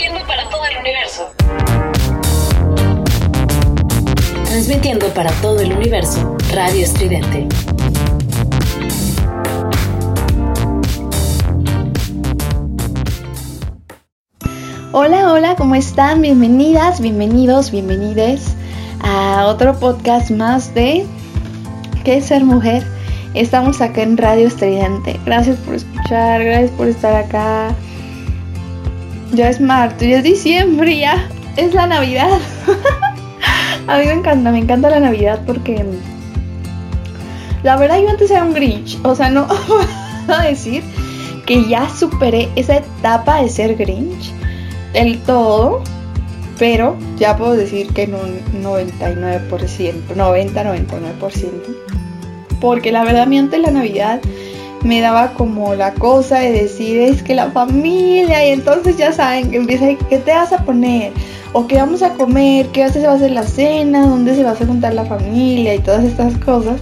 Transmitiendo para todo el universo. Transmitiendo para todo el universo, Radio Estridente. Hola, hola, ¿cómo están? Bienvenidas, bienvenidos, bienvenides a otro podcast más de ¿Qué es ser mujer? Estamos acá en Radio Estridente. Gracias por escuchar, gracias por estar acá. Ya es marzo, ya es diciembre, ya es la Navidad. a mí me encanta, me encanta la Navidad porque la verdad yo antes era un Grinch. O sea, no a decir que ya superé esa etapa de ser Grinch del todo. Pero ya puedo decir que en un 99%, 90-99% porque la verdad a mí antes la Navidad me daba como la cosa de decir es que la familia y entonces ya saben que empieza qué te vas a poner o qué vamos a comer, qué se va a hacer la cena, dónde se va a juntar la familia y todas estas cosas.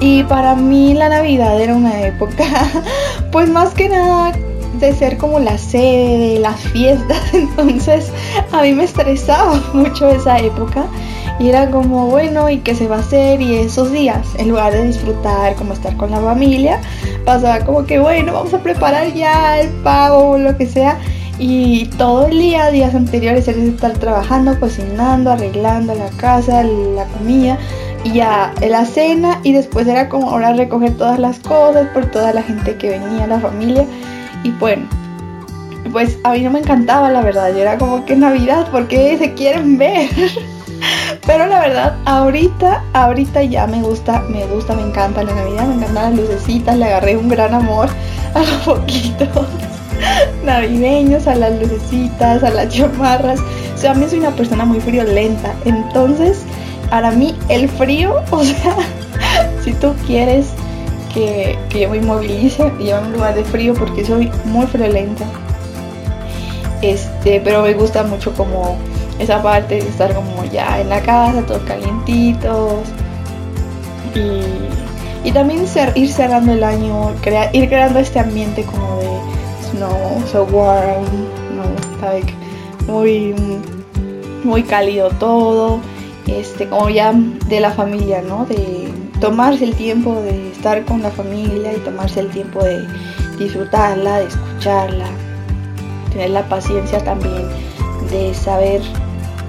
Y para mí la Navidad era una época, pues más que nada de ser como la sede de las fiestas, entonces a mí me estresaba mucho esa época y era como, bueno, ¿y qué se va a hacer? Y esos días, en lugar de disfrutar, como estar con la familia, pasaba como que, bueno, vamos a preparar ya el pavo o lo que sea. Y todo el día, días anteriores, era estar trabajando, cocinando, arreglando la casa, la comida y ya la cena. Y después era como ahora recoger todas las cosas por toda la gente que venía, la familia. Y bueno, pues a mí no me encantaba la verdad. Yo era como que Navidad, porque se quieren ver? Pero la verdad, ahorita, ahorita ya me gusta, me gusta, me encanta la Navidad, me encantan las lucecitas, le agarré un gran amor a los poquitos navideños, a las lucecitas, a las chamarras. O sea, a mí soy una persona muy friolenta, entonces para mí el frío, o sea, si tú quieres que, que yo me movilice, y a un lugar de frío porque soy muy friolenta. Este, pero me gusta mucho como esa parte de estar como ya en la casa, todos calientitos. Y, y también ir cerrando el año, ir creando este ambiente como de snow, so warm, no, like, muy, muy cálido todo, este, como ya de la familia, ¿no? De tomarse el tiempo de estar con la familia y tomarse el tiempo de disfrutarla, de escucharla, tener la paciencia también de saber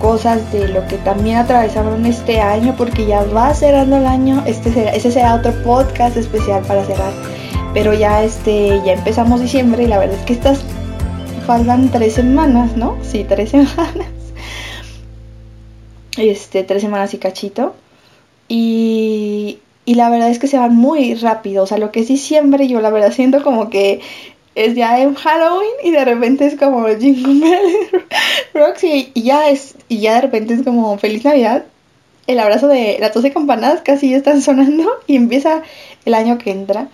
cosas de lo que también atravesaron este año, porque ya va cerrando el año, este será, ese será otro podcast especial para cerrar, pero ya este, ya empezamos diciembre y la verdad es que estas faltan tres semanas, ¿no? Sí, tres semanas. Este, tres semanas y cachito. Y, y la verdad es que se van muy rápido. O sea, lo que es diciembre, yo la verdad siento como que es ya en Halloween y de repente es como Jingle Bell Roxy y ya es y ya de repente es como feliz Navidad. El abrazo de las 12 campanadas casi ya están sonando y empieza el año que entra.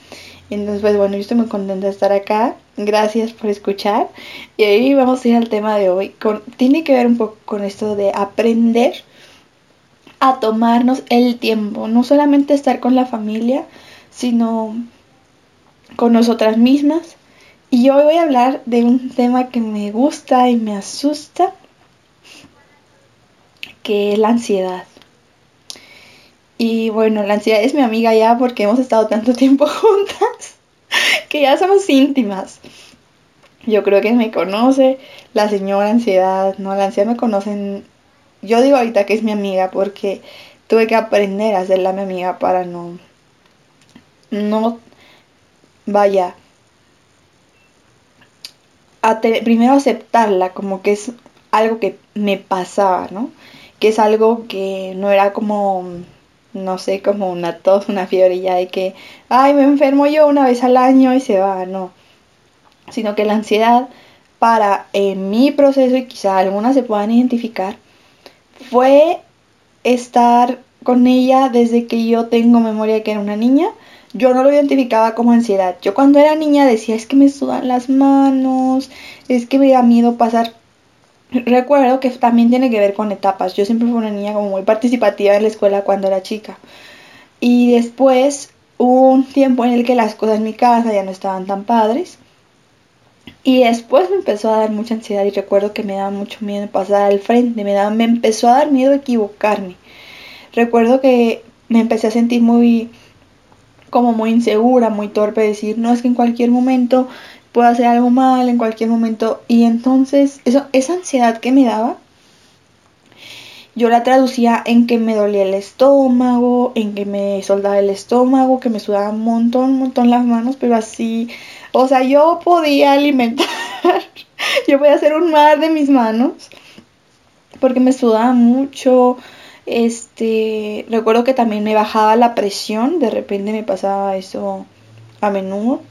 Entonces, pues bueno, yo estoy muy contenta de estar acá. Gracias por escuchar. Y ahí vamos a ir al tema de hoy. Con, tiene que ver un poco con esto de aprender a tomarnos el tiempo. No solamente estar con la familia, sino con nosotras mismas y hoy voy a hablar de un tema que me gusta y me asusta, que es la ansiedad. Y bueno, la ansiedad es mi amiga ya porque hemos estado tanto tiempo juntas que ya somos íntimas. Yo creo que me conoce la señora ansiedad, no, la ansiedad me conocen. Yo digo ahorita que es mi amiga porque tuve que aprender a hacerla mi amiga para no no vaya primero aceptarla como que es algo que me pasaba, ¿no? Que es algo que no era como, no sé, como una tos, una fiebre ya de que, ay, me enfermo yo una vez al año y se va, no. Sino que la ansiedad para en mi proceso, y quizá algunas se puedan identificar, fue estar con ella desde que yo tengo memoria que era una niña yo no lo identificaba como ansiedad. Yo cuando era niña decía, es que me sudan las manos, es que me da miedo pasar. Recuerdo que también tiene que ver con etapas. Yo siempre fui una niña como muy participativa en la escuela cuando era chica. Y después hubo un tiempo en el que las cosas en mi casa ya no estaban tan padres. Y después me empezó a dar mucha ansiedad y recuerdo que me daba mucho miedo pasar al frente, me, daba, me empezó a dar miedo equivocarme. Recuerdo que me empecé a sentir muy como muy insegura, muy torpe, decir, no es que en cualquier momento puedo hacer algo mal, en cualquier momento. Y entonces eso, esa ansiedad que me daba, yo la traducía en que me dolía el estómago, en que me soldaba el estómago, que me sudaba un montón, un montón las manos, pero así, o sea, yo podía alimentar, yo podía hacer un mar de mis manos, porque me sudaba mucho, este, recuerdo que también me bajaba la presión, de repente me pasaba eso a menudo.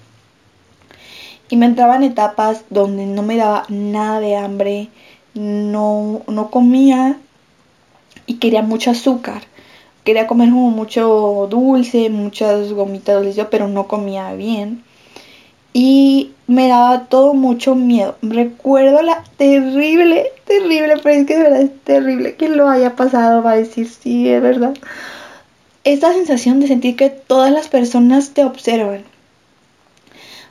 Y me entraban etapas donde no me daba nada de hambre, no, no comía y quería mucho azúcar. Quería comer como mucho dulce, muchas gomitas dulces, pero no comía bien. Y me daba todo mucho miedo. Recuerdo la terrible, terrible, pero es que de verdad es terrible que lo haya pasado. Va a decir, sí, es verdad. Esta sensación de sentir que todas las personas te observan.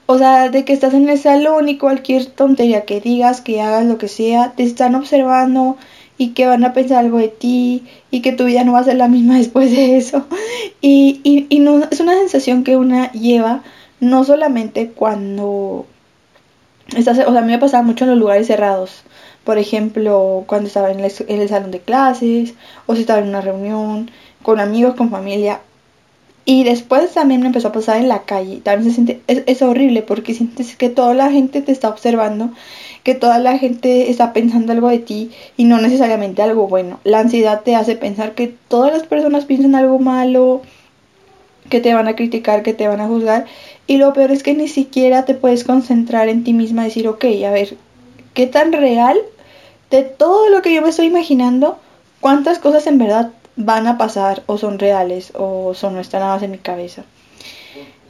O sea, de que estás en el salón y cualquier tontería que digas, que hagas lo que sea, te están observando y que van a pensar algo de ti y que tu vida no va a ser la misma después de eso. Y, y, y no, es una sensación que una lleva no solamente cuando estás, o sea, a mí me pasaba mucho en los lugares cerrados. Por ejemplo, cuando estaba en el, en el salón de clases o si estaba en una reunión con amigos, con familia y después también me empezó a pasar en la calle. También se siente, es, horrible porque sientes que toda la gente te está observando, que toda la gente está pensando algo de ti y no necesariamente algo bueno. La ansiedad te hace pensar que todas las personas piensan algo malo, que te van a criticar, que te van a juzgar. Y lo peor es que ni siquiera te puedes concentrar en ti misma decir, ok, a ver, ¿qué tan real de todo lo que yo me estoy imaginando? ¿Cuántas cosas en verdad van a pasar o son reales o son no están nada más en mi cabeza.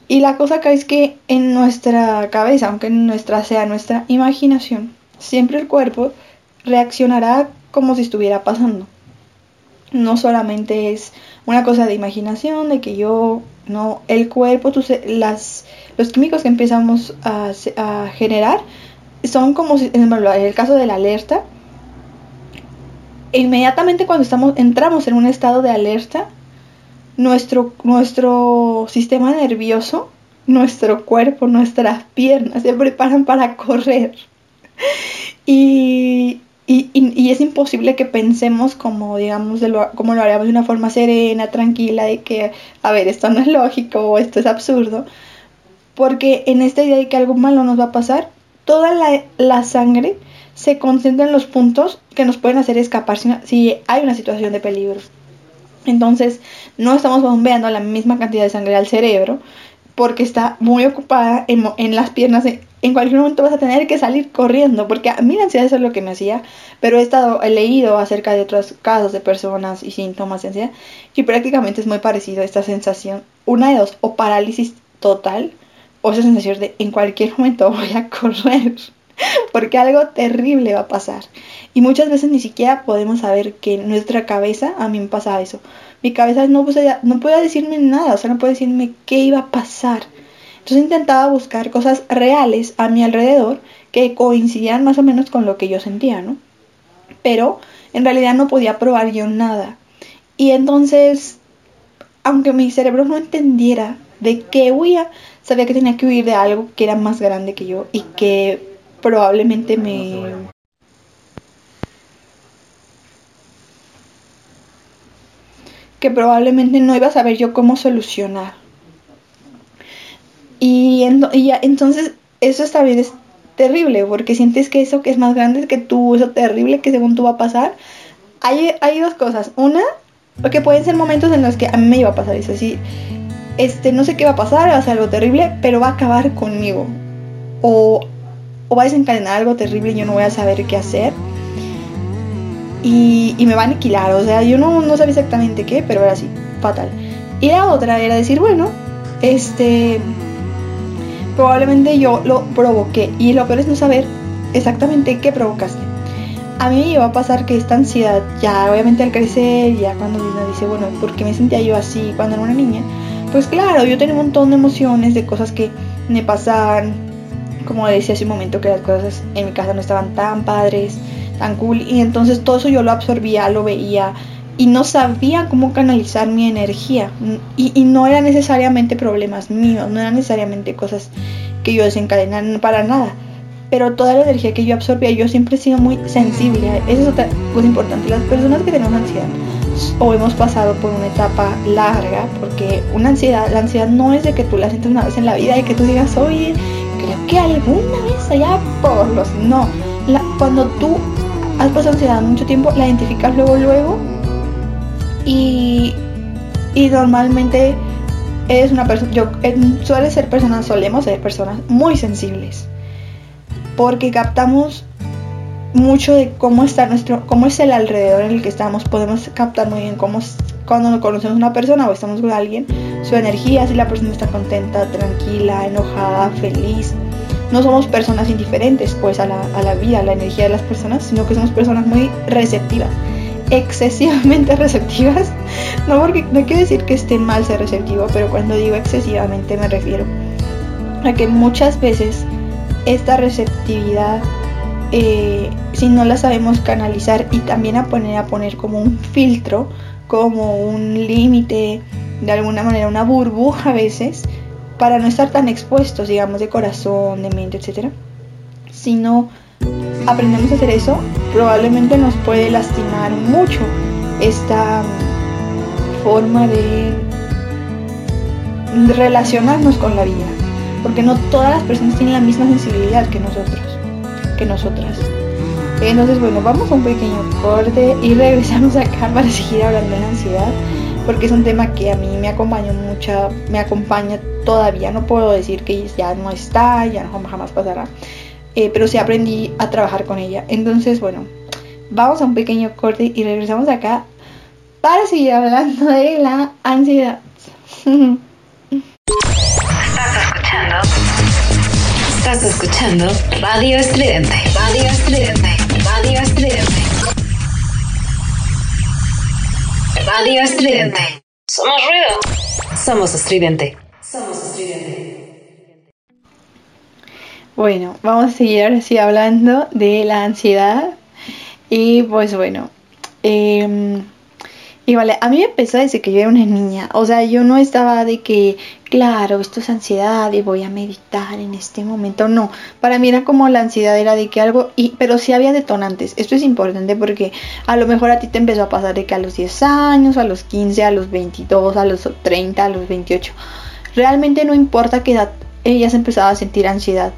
Y la cosa acá es que en nuestra cabeza, aunque nuestra sea nuestra imaginación, siempre el cuerpo reaccionará como si estuviera pasando. No solamente es una cosa de imaginación, de que yo, no, el cuerpo, los químicos que empezamos a, a generar son como si, en el caso de la alerta, inmediatamente cuando estamos, entramos en un estado de alerta, nuestro, nuestro sistema nervioso, nuestro cuerpo, nuestras piernas se preparan para correr. Y, y, es imposible que pensemos como, digamos, de lo, como lo haríamos de una forma serena, tranquila, de que, a ver, esto no es lógico o esto es absurdo. Porque en esta idea de que algo malo nos va a pasar, toda la sangre se concentra en los puntos que nos pueden hacer escapar si, hay una situación de peligro. Entonces, no estamos bombeando la misma cantidad de sangre al cerebro porque está muy ocupada en, las piernas. En cualquier momento vas a tener que salir corriendo, porque a mí la ansiedad eso es lo que me hacía, pero he estado he leído acerca de otros casos de personas y síntomas de ansiedad y prácticamente es muy parecido a esta sensación, una de dos, o parálisis total, o esa sensación de en cualquier momento voy a correr. porque algo terrible va a pasar. Y muchas veces ni siquiera podemos saber que nuestra cabeza, a mí me pasa eso, mi cabeza no, podía, no decirme nada, o sea, no puede decirme qué iba a pasar. Entonces intentaba buscar cosas reales a mi alrededor que coincidían más o menos con lo que yo sentía, ¿no? Pero en realidad no podía probar yo nada. Y entonces, aunque mi cerebro no entendiera de qué huía, sabía que tenía que huir de algo que era más grande que yo y que probablemente me... que probablemente no iba a saber yo cómo solucionar. Y, y entonces eso también es terrible, porque sientes que eso que es más grande que tú, eso terrible que según tú va a pasar. Hay, hay dos cosas. Una, porque pueden ser momentos en los que a mí me iba a pasar eso, así, este, no sé qué va a pasar, va a ser algo terrible, pero va a acabar conmigo. O o va a desencadenar algo terrible y yo no voy a saber qué hacer. Y, me va a aniquilar, o sea, yo no, no sabía exactamente qué, pero era así, fatal. Y la otra era decir, bueno, este, probablemente yo lo provoqué. Y lo peor es no saber exactamente qué provocaste. A mí me iba a pasar que esta ansiedad, ya obviamente al crecer, ya cuando uno dice, bueno, ¿por qué me sentía yo así cuando era una niña? Pues claro, yo tenía un montón de emociones, de cosas que me pasaban, como decía hace un momento, que las cosas en mi casa no estaban tan padres, tan cool. Y entonces todo eso yo lo absorbía, lo veía y no sabía cómo canalizar mi energía. Y, no eran necesariamente problemas míos, no eran necesariamente cosas que yo desencadenara para nada. Pero toda la energía que yo absorbía, yo siempre he sido muy sensible. Esa es otra cosa importante. Las personas que tenemos ansiedad o hemos pasado por una etapa larga, porque una ansiedad, la ansiedad no es de que tú la sientas una vez en la vida y que tú digas, oye, creo que alguna vez allá por los... No, cuando tú has pasado ansiedad mucho tiempo, la identificas luego, luego y, y normalmente eres una persona, yo suele ser personas, solemos ser personas muy sensibles, porque captamos mucho de cómo está nuestro, cómo es el alrededor en el que estamos, podemos captar muy bien cómo cuando conocemos una persona o estamos con alguien, su energía, si la persona está contenta, tranquila, enojada, feliz. No somos personas indiferentes pues a la, a la vida, a la energía de las personas, sino que somos personas muy receptivas, excesivamente receptivas. No porque no quiere decir que esté mal ser receptivo, pero cuando digo excesivamente me refiero a que muchas veces esta receptividad eh, si no la sabemos canalizar y también a poner a poner como un filtro, como un límite, de alguna manera una burbuja a veces, para no estar tan expuestos, digamos, de corazón, de mente, etc. Si no aprendemos a hacer eso, probablemente nos puede lastimar mucho esta forma de relacionarnos con la vida, porque no todas las personas tienen la misma sensibilidad que nosotros que nosotras. Entonces, bueno, vamos a un pequeño corte y regresamos acá para seguir hablando de la ansiedad, porque es un tema que a mí me acompaña mucho, me acompaña todavía. No puedo decir que ya no está, ya no jamás pasará, eh, pero sí aprendí a trabajar con ella. Entonces, bueno, vamos a un pequeño corte y regresamos acá para seguir hablando de la ansiedad. Estás escuchando Radio Estridente. Radio Estridente. Radio Estridente. Radio Estridente. Somos ruido. Somos estridente. Somos estridente. Bueno, vamos a seguir ahora sí hablando de la ansiedad. Y pues bueno, eh, y vale, a mí me empezó desde que yo era una niña. O sea, yo no estaba de que, claro, esto es ansiedad y voy a meditar en este momento. No, para mí era como la ansiedad era de que algo, y, pero sí había detonantes. Esto es importante porque a lo mejor a ti te empezó a pasar de que a los 10 años, a los 15, a los 22, a los 30, a los 28. Realmente no importa qué edad ellas empezaban a sentir ansiedad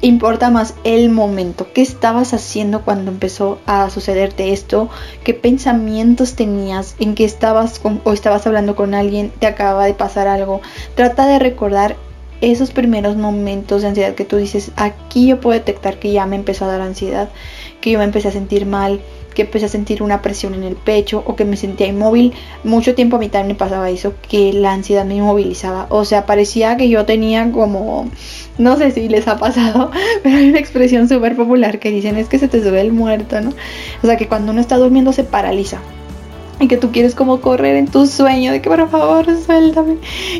importa más el momento. ¿Qué estabas haciendo cuando empezó a sucederte esto? ¿Qué pensamientos tenías? ¿En qué estabas o estabas hablando con alguien? ¿Te acaba de pasar algo? Trata de recordar esos primeros momentos de ansiedad que tú dices, aquí yo puedo detectar que ya me empezó a dar ansiedad, que yo me empecé a sentir mal, que empecé a sentir una presión en el pecho o que me sentía inmóvil. Mucho tiempo a mí también me pasaba eso, que la ansiedad me inmovilizaba. O sea, parecía que yo tenía como, no sé si les ha pasado, pero hay una expresión súper popular que dicen es que se te sube el muerto, ¿no? O sea, que cuando uno está durmiendo se paraliza. Y que tú quieres como correr en tu sueño de que por favor suéltame.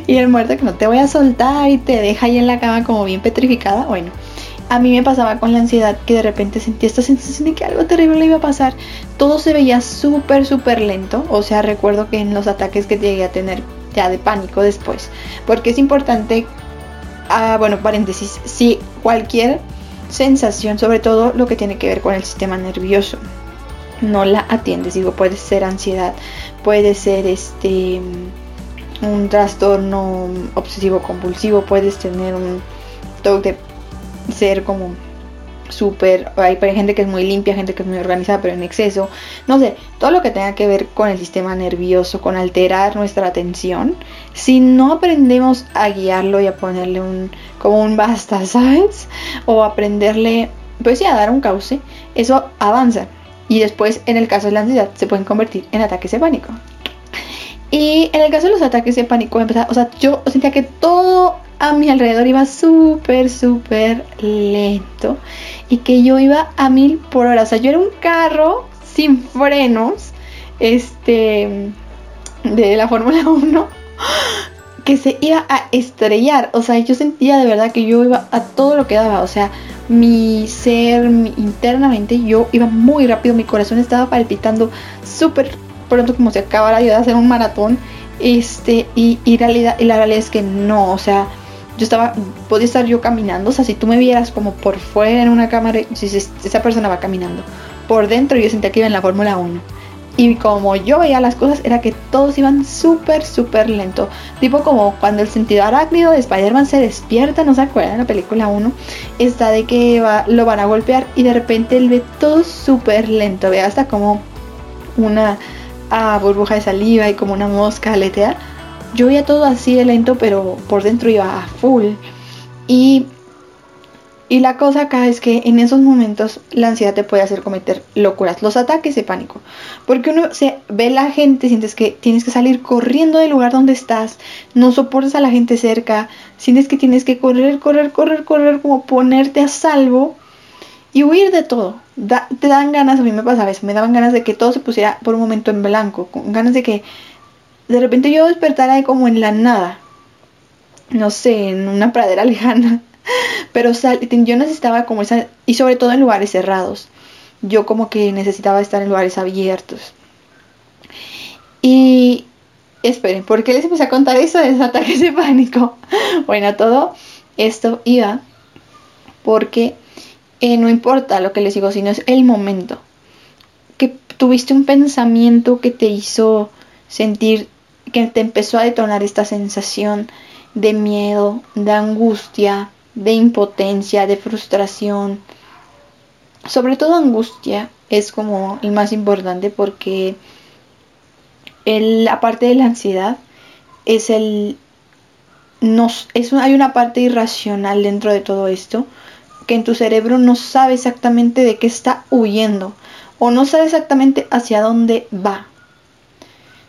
Y el muerto que no te voy a soltar y te deja ahí en la cama como bien petrificada. Bueno, a mí me pasaba con la ansiedad que de repente sentía esta sensación de que algo terrible iba a pasar. Todo se veía súper, súper lento. O sea, recuerdo que en los ataques que llegué a tener ya de pánico después. Porque es importante, ah, bueno, paréntesis, si cualquier sensación, sobre todo lo que tiene que ver con el sistema nervioso, no la atiendes, digo, puede ser ansiedad, puede ser este un trastorno obsesivo compulsivo, puedes tener un toque de ser como súper, hay, gente que es muy limpia, gente que es muy organizada, pero en exceso, no sé, todo lo que tenga que ver con el sistema nervioso, con alterar nuestra atención, si no aprendemos a guiarlo y a ponerle un, como un basta, ¿sabes? O aprenderle, pues sí, a dar un cauce, eso avanza. Y después, en el caso de la ansiedad, se pueden convertir en ataques de pánico. Y en el caso de los ataques de pánico, o sea, yo sentía que todo a mi alrededor iba súper, súper lento y que yo iba a mil por hora. O sea, yo era un carro sin frenos, este, de la Fórmula 1, que se iba a estrellar. O sea, yo sentía de verdad que yo iba a todo lo que daba. O sea, mi ser internamente, yo iba muy rápido, mi corazón estaba palpitando súper pronto como si acabara yo de hacer un maratón. Este, y, y, realidad, y la realidad es que no, o sea, yo estaba, podía estar yo caminando, o sea, si tú me vieras como por fuera en una cámara, si esa persona va caminando, por dentro yo sentía que iba en la Fórmula 1. Y como yo veía las cosas, era que todos iban súper, súper lento. Tipo como cuando el sentido arácnido de Spider-Man se despierta, ¿no se acuerdan? En la película 1, está de que va, lo van a golpear y de repente él ve todo súper lento. Ve hasta como una ah, burbuja de saliva y como una mosca aletea yo veía todo así de lento, pero por dentro iba a full. Y, y la cosa acá es que en esos momentos la ansiedad te puede hacer cometer locuras, los ataques de pánico. Porque uno se ve la gente, sientes que tienes que salir corriendo del lugar donde estás, no soportas a la gente cerca, sientes que tienes que correr, correr, correr, correr, como ponerte a salvo y huir de todo. te dan ganas, a mí me pasaba eso, me daban ganas de que todo se pusiera por un momento en blanco, con ganas de que de repente yo despertara como en la nada, no sé, en una pradera lejana, pero yo necesitaba como esa, y sobre todo en lugares cerrados, yo como que necesitaba estar en lugares abiertos. Y esperen, ¿por qué les empecé a contar eso de ese ataque de pánico? Bueno, todo esto iba porque eh, no importa lo que les digo, sino es el momento que tuviste un pensamiento que te hizo sentir que te empezó a detonar esta sensación de miedo, de angustia, de impotencia, de frustración. Sobre todo angustia es como el más importante porque el, aparte de la ansiedad es el nos, es, hay una parte irracional dentro de todo esto que en tu cerebro no sabe exactamente de qué está huyendo o no sabe exactamente hacia dónde va.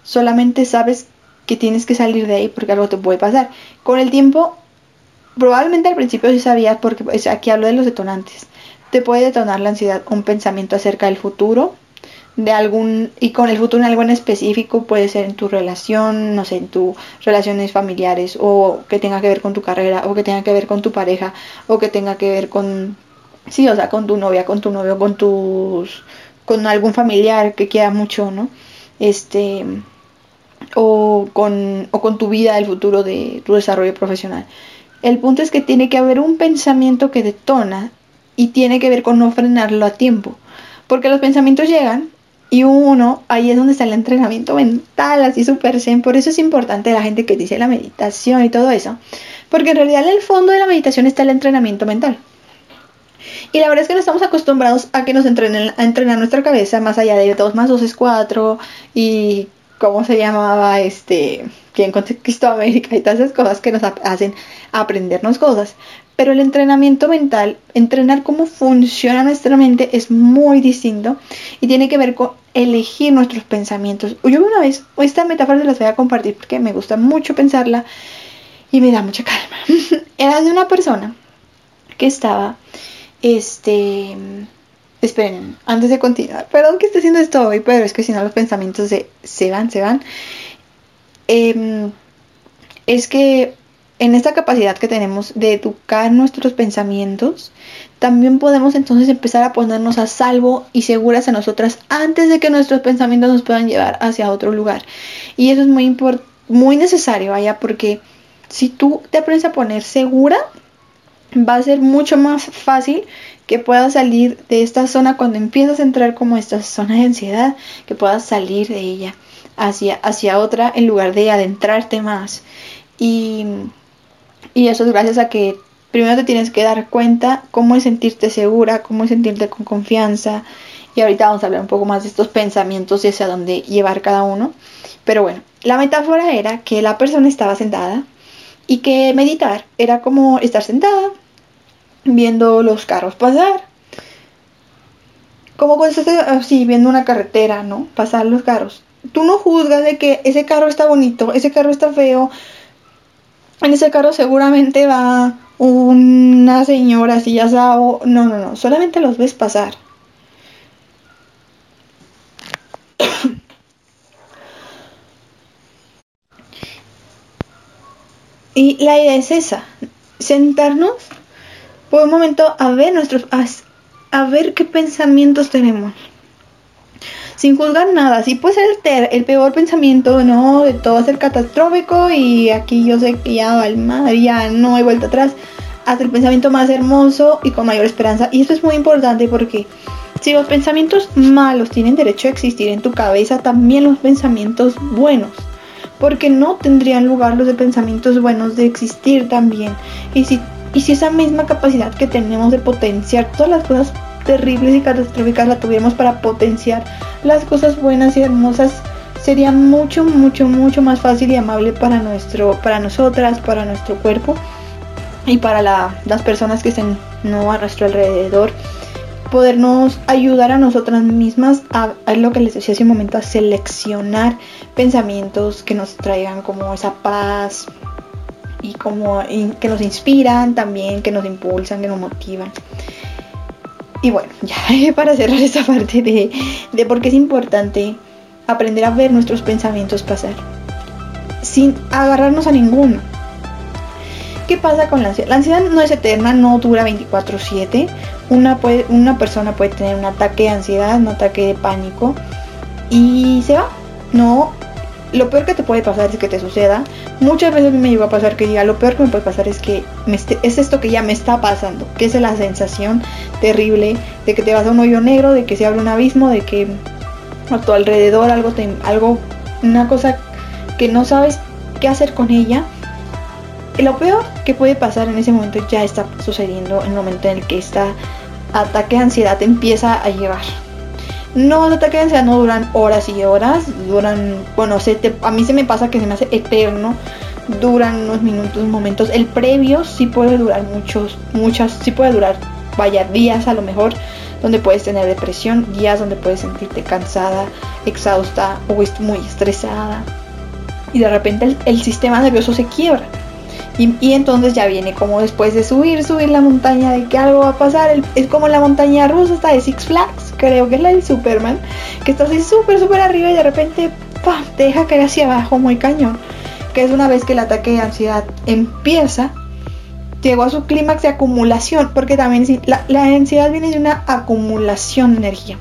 Solamente sabes que tienes que salir de ahí porque algo te puede pasar. Con el tiempo, probablemente al principio sí sabías, porque pues, aquí hablo de los detonantes. Te puede detonar la ansiedad un pensamiento acerca del futuro, de algún, y con el futuro en algo en específico, puede ser en tu relación, no sé, en tus relaciones familiares, o que tenga que ver con tu carrera, o que tenga que ver con tu pareja, o que tenga que ver con, sí, o sea, con tu novia, con tu novio, con tus, con algún familiar que quiera mucho, ¿no? Este, o con, o con tu vida, el futuro de tu desarrollo profesional. El punto es que tiene que haber un pensamiento que detona y tiene que ver con no frenarlo a tiempo. Porque los pensamientos llegan y uno, ahí es donde está el entrenamiento mental, así súper zen. Por eso es importante la gente que dice la meditación y todo eso. Porque en realidad en el fondo de la meditación está el entrenamiento mental. Y la verdad es que no estamos acostumbrados a que nos entrenen, a entrenar nuestra cabeza más allá de 2 más 2 es 4 y cómo se llamaba este, quien conquistó América y todas esas cosas que nos hacen aprendernos cosas. Pero el entrenamiento mental, entrenar cómo funciona nuestra mente es muy distinto y tiene que ver con elegir nuestros pensamientos. Yo una vez, esta metáfora se las voy a compartir porque me gusta mucho pensarla y me da mucha calma. Era de una persona que estaba, este, Esperen, antes de continuar, perdón que esté haciendo esto hoy, pero es que si no los pensamientos se, van, se van. Em, es que en esta capacidad que tenemos de educar nuestros pensamientos, también podemos entonces empezar a ponernos a salvo y seguras a nosotras antes de que nuestros pensamientos nos puedan llevar hacia otro lugar. Y eso es muy, muy necesario, vaya, porque si tú te aprendes a poner segura, va a ser mucho más fácil que puedas salir de esta zona cuando empiezas a entrar como esta zona de ansiedad, que puedas salir de ella hacia, hacia otra en lugar de adentrarte más. Y, y eso es gracias a que primero te tienes que dar cuenta cómo es sentirte segura, cómo es sentirte con confianza. Y ahorita vamos a hablar un poco más de estos pensamientos y hacia dónde llevar cada uno. Pero bueno, la metáfora era que la persona estaba sentada y que meditar era como estar sentada viendo los carros pasar. Como cuando estás así viendo una carretera, ¿no? Pasar los carros. Tú no juzgas de que ese carro está bonito, ese carro está feo. En ese carro seguramente va una señora así ya. No, no, no. Solamente los ves pasar. Y la idea es esa, sentarnos por un momento a ver nuestros a, a ver qué pensamientos tenemos. Sin juzgar nada, si puede ser el, peor pensamiento, no, de todo ser catastrófico y aquí yo sé que ya va el mar, ya no hay vuelta atrás, hasta el pensamiento más hermoso y con mayor esperanza. Y esto es muy importante porque si los pensamientos malos tienen derecho a existir en tu cabeza, también los pensamientos buenos. Porque no tendrían lugar los de pensamientos buenos de existir también. Y si, y si esa misma capacidad que tenemos de potenciar todas las cosas terribles y catastróficas la tuviéramos para potenciar las cosas buenas y hermosas, sería mucho, mucho, mucho más fácil y amable para, nuestro, para nosotras, para nuestro cuerpo y para las personas que estén no a nuestro alrededor podernos ayudar a nosotras mismas a, lo que les decía hace un momento, a seleccionar pensamientos que nos traigan como esa paz como que nos inspiran también, que nos impulsan, que nos motivan. Y bueno, ya para cerrar esta parte de, de por qué es importante aprender a ver nuestros pensamientos pasar, sin agarrarnos a ninguno. ¿Qué pasa con la ansiedad? La ansiedad no es eterna, no dura 24/7 una, una persona puede tener un ataque de ansiedad, un ataque de pánico y se va. No, lo peor que te puede pasar es que te suceda. Muchas veces me llegó a pasar que diga, lo peor que me puede pasar es que es esto que ya me está pasando, que es la sensación terrible de que te vas a un hoyo negro, de que se abre un abismo, de que a tu alrededor algo, te, algo una cosa que no sabes qué hacer con ella. Y lo peor que puede pasar en ese momento ya está sucediendo en el momento en el que está ataque de ansiedad empieza a llevar. No, los ataques de no duran horas y horas, duran, bueno, se a mí se me pasa que se me hace eterno, duran unos minutos, momentos. El previo sí puede durar muchos, muchas, sí puede durar, vaya, días a lo mejor, donde puedes tener depresión, días donde puedes sentirte cansada, exhausta o muy estresada. Y de repente el sistema nervioso se quiebra. Y, entonces ya viene como después de subir, subir la montaña, de que algo va a pasar. es como la montaña rusa, está de Six Flags, creo que es la del Superman, que está así súper, súper arriba y de repente ¡pam! te deja caer hacia abajo muy cañón. Que es una vez que el ataque de ansiedad empieza, llegó a su clímax de acumulación, porque también la, la ansiedad viene de una acumulación de energía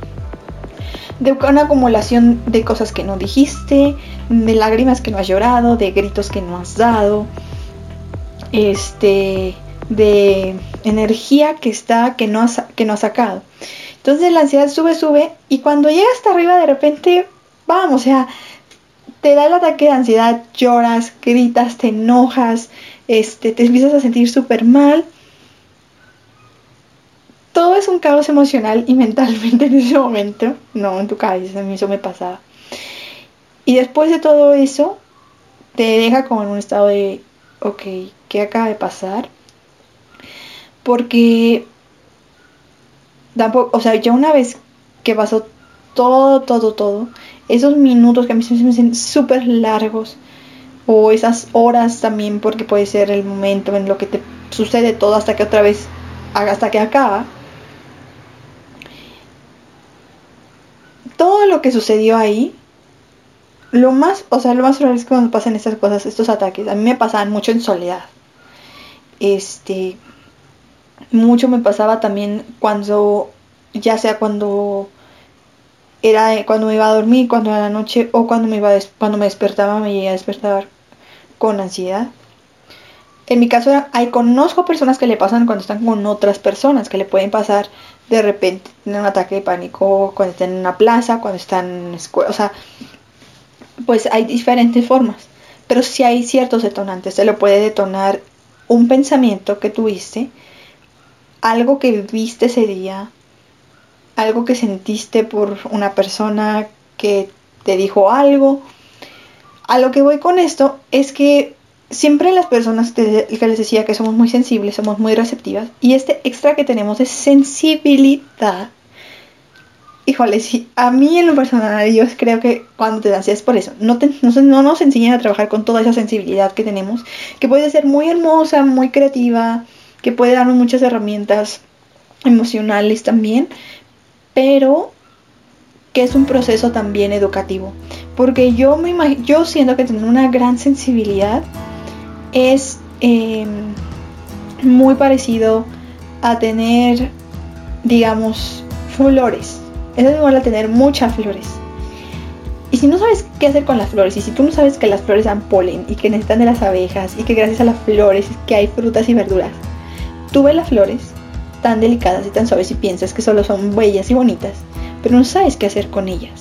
de una acumulación de cosas que no dijiste, de lágrimas que no has llorado, de gritos que no has dado, este, de energía que está, que no, ha, que no ha sacado. Entonces la ansiedad sube, sube y cuando llega hasta arriba de repente, vamos, o sea, te da el ataque de ansiedad, lloras, gritas, te enojas, este, te empiezas a sentir súper mal. Todo es un caos emocional y mentalmente en ese momento. No, en tu cabeza, a mí eso me pasaba. Y después de todo eso, te deja como en un estado de ok, ¿qué acaba de pasar? Porque tampoco, o sea, ya una vez que pasó todo, todo, todo, esos minutos que a mí se me hacen súper largos, o esas horas también, porque puede ser el momento en lo que te sucede todo hasta que otra vez, hasta que acaba. Todo lo que sucedió ahí lo más, o sea, lo más raro es cuando pasan estas cosas, estos ataques. A mí me pasaban mucho en soledad. Este, mucho me pasaba también cuando, ya sea cuando era cuando me iba a dormir, cuando era la noche o cuando me iba cuando me despertaba, me llegué a despertar con ansiedad. En mi caso hay conozco personas que le pasan cuando están con otras personas, que le pueden pasar de repente en un ataque de pánico cuando están en una plaza, cuando están en escuela, o sea, pues hay diferentes formas. Pero si hay ciertos detonantes, se lo puede detonar un pensamiento que tuviste, algo que viviste ese día, algo que sentiste por una persona que te dijo algo. A lo que voy con esto es que siempre las personas que les decía que somos muy sensibles, somos muy receptivas, y este extra que tenemos es sensibilidad híjole, sí, a mí en lo personal yo creo que cuando te das es por eso. No, no, nos enseñan a trabajar con toda esa sensibilidad que tenemos, que puede ser muy hermosa, muy creativa, que puede darnos muchas herramientas emocionales también, pero que es un proceso también educativo. Porque yo, me yo siento que tener una gran sensibilidad es em, muy parecido a tener, digamos, flores. Es igual a tener muchas flores. Y si no sabes qué hacer con las flores, y si tú no sabes que las flores dan polen y que necesitan de las abejas y que gracias a las flores que hay frutas y verduras, tú ves las flores tan delicadas y tan suaves y piensas que solo son bellas y bonitas, pero no sabes qué hacer con ellas.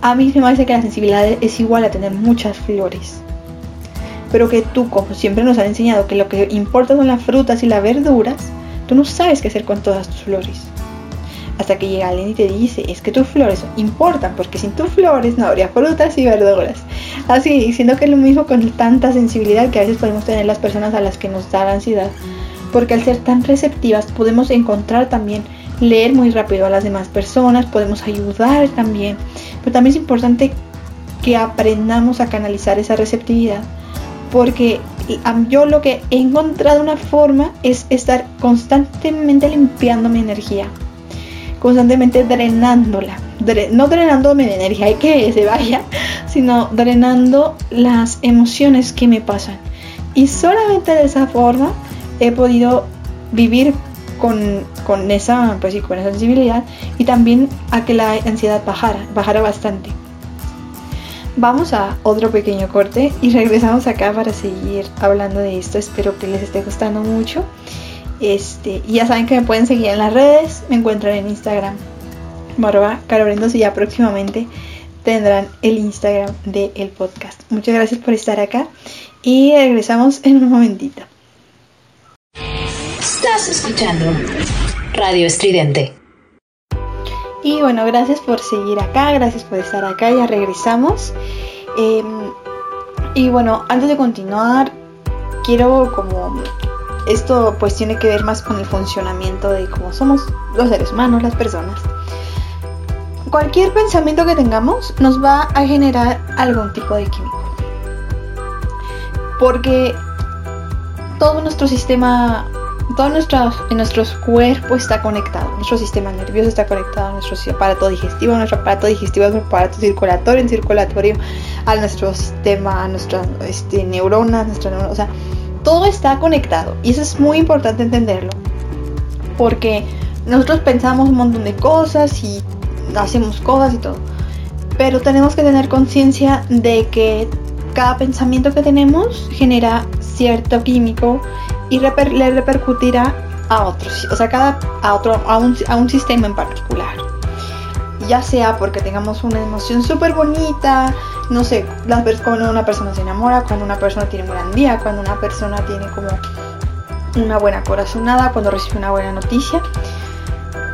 A mí me parece que la sensibilidad es igual a tener muchas flores. Pero que tú, como siempre nos han enseñado que lo que importa son las frutas y las verduras, tú no sabes qué hacer con todas tus flores. Hasta que llega alguien y te dice, es que tus flores importan, porque sin tus flores no habría frutas y verduras. Así, siendo que es lo mismo con tanta sensibilidad que a veces podemos tener las personas a las que nos da la ansiedad. Porque al ser tan receptivas podemos encontrar también leer muy rápido a las demás personas, podemos ayudar también, pero también es importante que aprendamos a canalizar esa receptividad, porque yo lo que he encontrado una forma es estar constantemente limpiando mi energía, constantemente drenándola, no drenándome de energía y que se vaya, sino drenando las emociones que me pasan. Y solamente de esa forma he podido vivir con, esa, pues con esa sensibilidad y también a que la ansiedad bajara, bajara bastante. Vamos a otro pequeño corte y regresamos acá para seguir hablando de esto. Espero que les esté gustando mucho. Este, y ya saben que me pueden seguir en las redes, me encuentran en Instagram, barba Carobrendos y ya próximamente tendrán el Instagram del podcast. Muchas gracias por estar acá y regresamos en un momentito. Estás escuchando Radio Estridente. Y bueno, gracias por seguir acá, gracias por estar acá, ya regresamos. Em, y bueno, antes de continuar, quiero como esto pues tiene que ver más con el funcionamiento de cómo somos los seres humanos, las personas. Cualquier pensamiento que tengamos nos va a generar algún tipo de químico. Porque todo nuestro sistema todo nuestro, nuestro cuerpo está conectado, nuestro sistema nervioso está conectado a nuestro aparato digestivo, nuestro aparato digestivo a nuestro aparato circulatorio, en circulatorio a nuestro sistema, a nuestras este, neuronas, nuestra neurona, o sea, todo está conectado y eso es muy importante entenderlo, porque nosotros pensamos un montón de cosas y hacemos cosas y todo, pero tenemos que tener conciencia de que cada pensamiento que tenemos genera cierto químico y le repercutirá a otros, o sea, a, otro, a, un, a un sistema en particular. Ya sea porque tengamos una emoción súper bonita, no sé, cuando una persona se enamora, cuando una persona tiene un gran día, cuando una persona tiene como una buena corazonada, cuando recibe una buena noticia.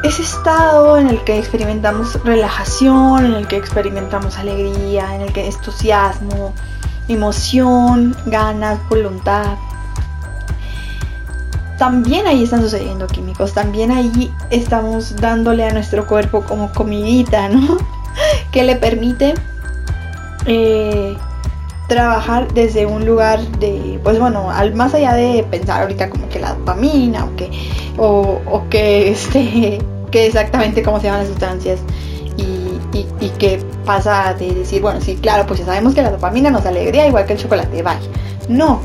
Ese estado en el que experimentamos relajación, en el que experimentamos alegría, en el que entusiasmo, emoción, ganas, voluntad, también ahí están sucediendo químicos, también ahí estamos dándole a nuestro cuerpo como comidita, ¿no? que le permite eh, trabajar desde un lugar de, pues bueno, al, más allá de pensar ahorita como que la dopamina o que, o, que, este, que exactamente cómo se llaman las sustancias y, y, y que pasa de decir, bueno, sí, claro, pues ya sabemos que la dopamina nos alegría igual que el chocolate, vaya. No,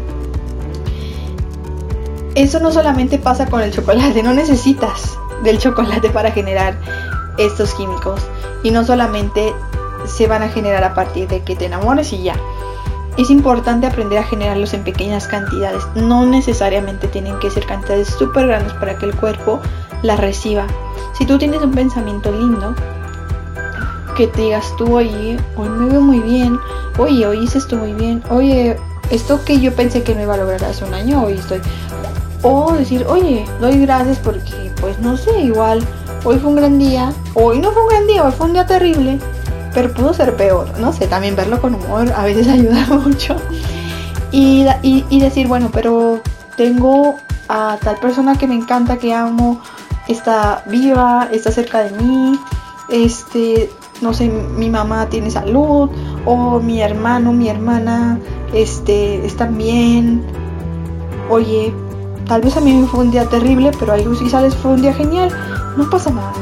eso no solamente pasa con el chocolate, no necesitas del chocolate para generar estos químicos. Y no solamente se van a generar a partir de que te enamores y ya. Es importante aprender a generarlos en pequeñas cantidades. No necesariamente tienen que ser cantidades súper grandes para que el cuerpo las reciba. Si tú tienes un pensamiento lindo, que te digas tú, oye, hoy me veo muy bien, oye, hoy hice esto muy bien, oye, esto que yo pensé que no iba a lograr hace un año, hoy estoy, o decir, oye, doy gracias porque, pues no sé, igual, hoy fue un gran día, hoy no fue un gran día, hoy fue un día terrible, pero pudo ser peor, no sé, también verlo con humor a veces ayuda mucho. Y, y, decir, bueno, pero tengo a tal persona que me encanta, que amo, está viva, está cerca de mí, este, no sé, mi mamá tiene salud, o mi hermano, mi hermana, este, están bien. Oye, Tal vez a mí fue un día terrible, pero a Luz Sales fue un día genial. No pasa nada.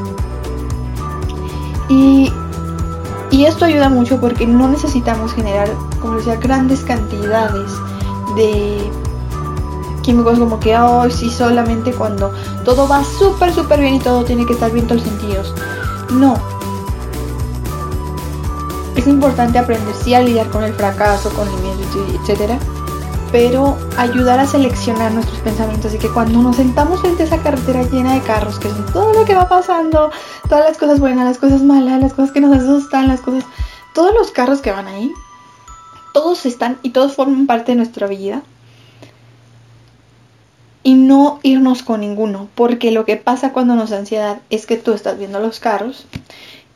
Y, y esto ayuda mucho porque no necesitamos generar, como decía, grandes cantidades de químicos como que hoy sí solamente cuando todo va súper súper bien y todo tiene que estar bien todos los sentidos. No. Es importante aprender sí a lidiar con el fracaso, con el miedo, etcétera, pero ayudar a seleccionar nuestros pensamientos y que cuando nos sentamos frente a esa carretera llena de carros, que son todo lo que va pasando, todas las cosas buenas, las cosas malas, las cosas que nos asustan, las cosas, todos los carros que van ahí, todos están y todos forman parte de nuestra vida y no irnos con ninguno, porque lo que pasa cuando nos da ansiedad es que tú estás viendo los carros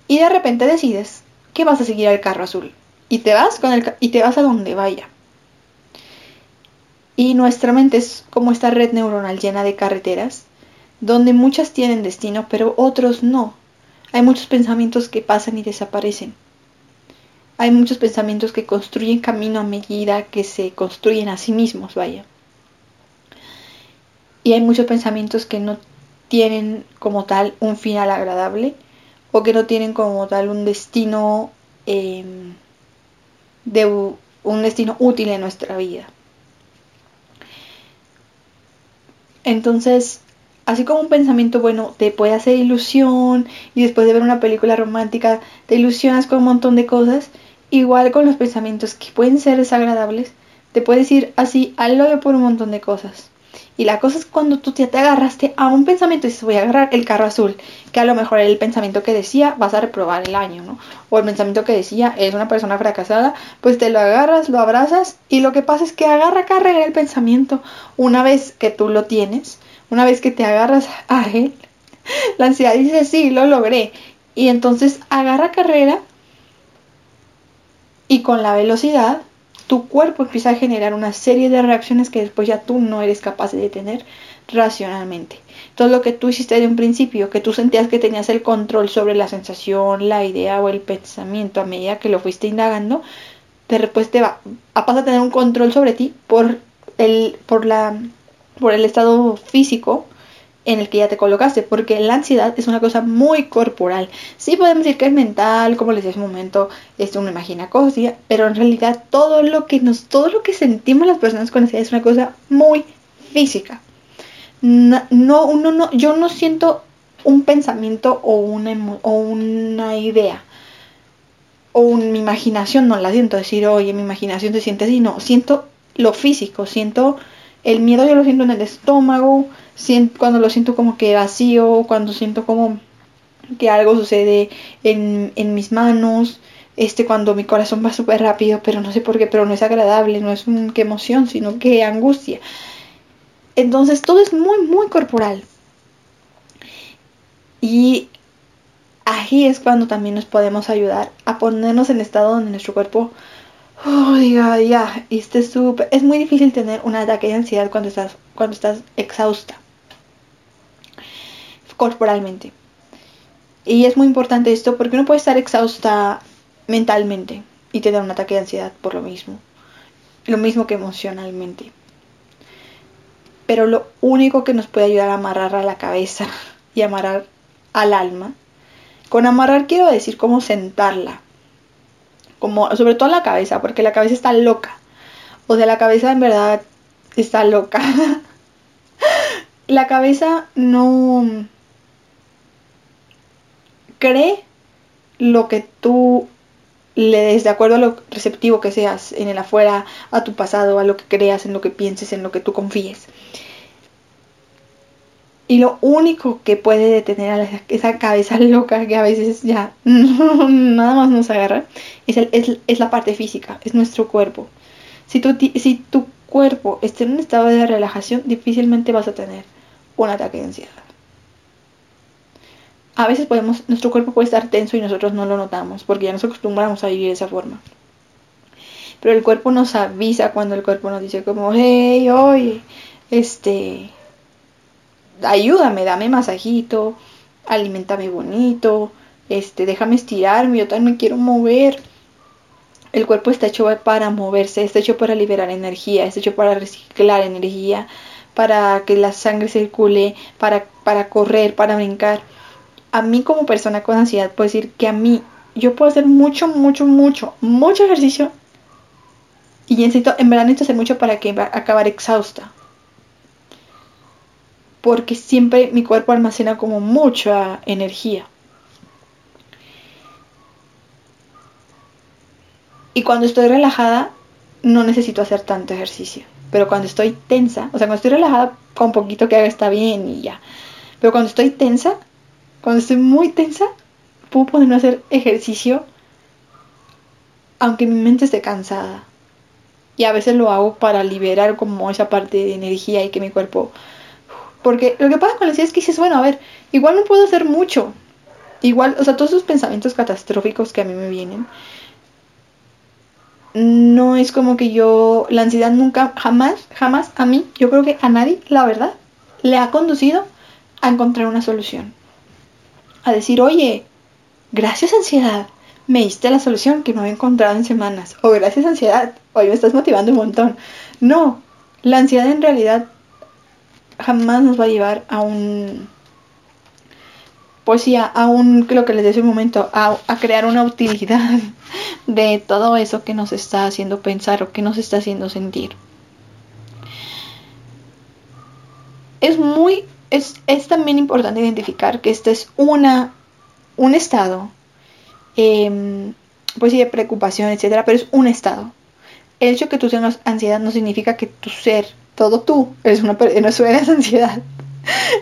y de repente decides que vas a seguir al carro azul y te vas con el y te vas a donde vaya. Y nuestra mente es como esta red neuronal llena de carreteras, donde muchas tienen destino, pero otros no. Hay muchos pensamientos que pasan y desaparecen. Hay muchos pensamientos que construyen camino a medida que se construyen a sí mismos, vaya. Y hay muchos pensamientos que no tienen como tal un final agradable o que no tienen como tal un destino em, de un destino útil en nuestra vida. Entonces, así como un pensamiento bueno te puede hacer ilusión y después de ver una película romántica te ilusionas con un montón de cosas, igual con los pensamientos que pueden ser desagradables, te puedes ir así al lado por un montón de cosas. Y la cosa es cuando tú te agarraste a un pensamiento y dices, voy a agarrar el carro azul, que a lo mejor el pensamiento que decía, vas a reprobar el año, ¿no? O el pensamiento que decía, es una persona fracasada, pues te lo agarras, lo abrazas y lo que pasa es que agarra carrera el pensamiento. Una vez que tú lo tienes, una vez que te agarras a él, la ansiedad dice, sí, lo logré. Y entonces agarra carrera y con la velocidad tu cuerpo empieza a generar una serie de reacciones que después ya tú no eres capaz de detener racionalmente. Todo lo que tú hiciste de un principio, que tú sentías que tenías el control sobre la sensación, la idea o el pensamiento a medida que lo fuiste indagando, de repente te va a pasar a tener un control sobre ti por el, por la, por el estado físico en el que ya te colocaste, porque la ansiedad es una cosa muy corporal. Sí podemos decir que es mental, como les decía hace un momento, es una imagina cosas, pero en realidad todo lo que nos, todo lo que sentimos las personas con ansiedad es una cosa muy física. No, uno no, yo no siento un pensamiento o una, o una idea o mi imaginación no la siento decir, oye, mi imaginación se siente así, no, siento lo físico, siento el miedo, yo lo siento en el estómago, cuando lo siento como que vacío, cuando siento como que algo sucede en, mis manos, este cuando mi corazón va súper rápido, pero no sé por qué, pero no es agradable, no es un, que emoción, sino que angustia. Entonces todo es muy, muy corporal. Y ahí es cuando también nos podemos ayudar a ponernos en estado donde nuestro cuerpo oh, diga, ya, este súper... Es muy difícil tener un ataque de ansiedad cuando estás, cuando estás exhausta corporalmente. Y es muy importante esto porque uno puede estar exhausta mentalmente y tener un ataque de ansiedad por lo mismo. Lo mismo que emocionalmente. Pero lo único que nos puede ayudar a amarrar a la cabeza y amarrar al alma. Con amarrar quiero decir cómo sentarla. Como, sobre todo la cabeza, porque la cabeza está loca. O sea, la cabeza en verdad está loca. la cabeza no cree lo que tú le des de acuerdo a lo receptivo que seas en el afuera, a tu pasado, a lo que creas, en lo que pienses, en lo que tú confíes. Y lo único que puede detener a esa cabeza loca que a veces ya nada más nos agarra es, la parte física, es nuestro cuerpo. Si tu, si tu cuerpo está en un estado de relajación, difícilmente vas a tener un ataque de ansiedad a veces podemos, nuestro cuerpo puede estar tenso y nosotros no lo notamos porque ya nos acostumbramos a vivir de esa forma. Pero el cuerpo nos avisa cuando el cuerpo nos dice como, hey, oye, este, ayúdame, dame masajito, alimentame bonito, este, déjame estirarme, yo también quiero mover. El cuerpo está hecho para moverse, está hecho para liberar energía, está hecho para reciclar energía, para que la sangre circule, para, para correr, para brincar a mí como persona con ansiedad puedo decir que a mí yo puedo hacer mucho, mucho, mucho, mucho ejercicio Y necesito, en verdad necesito hacer mucho para que va a acabar exhausta. Porque siempre mi cuerpo almacena como mucha energía. Y cuando estoy relajada, no necesito hacer tanto ejercicio. Pero cuando estoy tensa, o sea, cuando estoy relajada, con poquito que haga está bien y ya. Pero cuando estoy tensa, cuando estoy muy tensa, puedo ponerme a hacer ejercicio aunque mi mente esté cansada. Y a veces lo hago para liberar como esa parte de energía y que mi cuerpo... Porque lo que pasa con la ansiedad es que dices, bueno, a ver, igual no puedo hacer mucho. Igual, o sea, todos esos pensamientos catastróficos que a mí me vienen, no es como que yo, la ansiedad nunca, jamás, jamás a mí, yo creo que a nadie, la verdad, le ha conducido a encontrar una solución. A decir, oye, gracias ansiedad, me diste la solución que no he encontrado en semanas. O gracias ansiedad, hoy me estás motivando un montón. No, la ansiedad en realidad jamás nos va a llevar a un pues sí, a, un, lo que les decía un momento, a, crear una utilidad de todo eso que nos está haciendo pensar o que nos está haciendo sentir. Es muy, es, también importante identificar que este es una, un estado, eh, pues sí, de preocupación, etcétera, pero es un estado. El hecho de que tú tengas ansiedad no significa que tu ser, todo tú, eres una, no ansiedad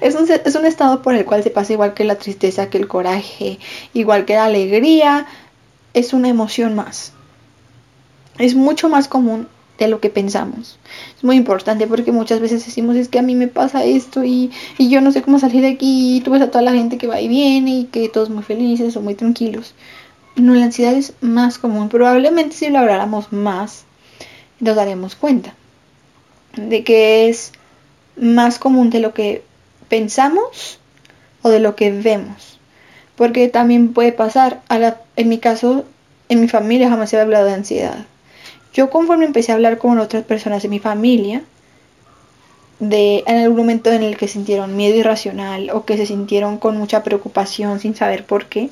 es, un, es un estado por el cual se pasa igual que la tristeza, que el coraje, igual que la alegría. Es una emoción más. Es mucho más común de lo que pensamos. Es muy importante porque muchas veces decimos es que a mí me pasa esto y, y, yo no sé cómo salir de aquí y tú ves a toda la gente que va y viene y que todos muy felices o muy tranquilos. No, la ansiedad es más común. Probablemente si lo habláramos más, nos daremos cuenta de que es más común de lo que pensamos o de lo que vemos. Porque también puede pasar, a en mi caso, en mi familia jamás se ha hablado de ansiedad. Yo conforme empecé a hablar con otras personas de mi familia, de en algún momento en el que sintieron miedo irracional o que se sintieron con mucha preocupación sin saber por qué,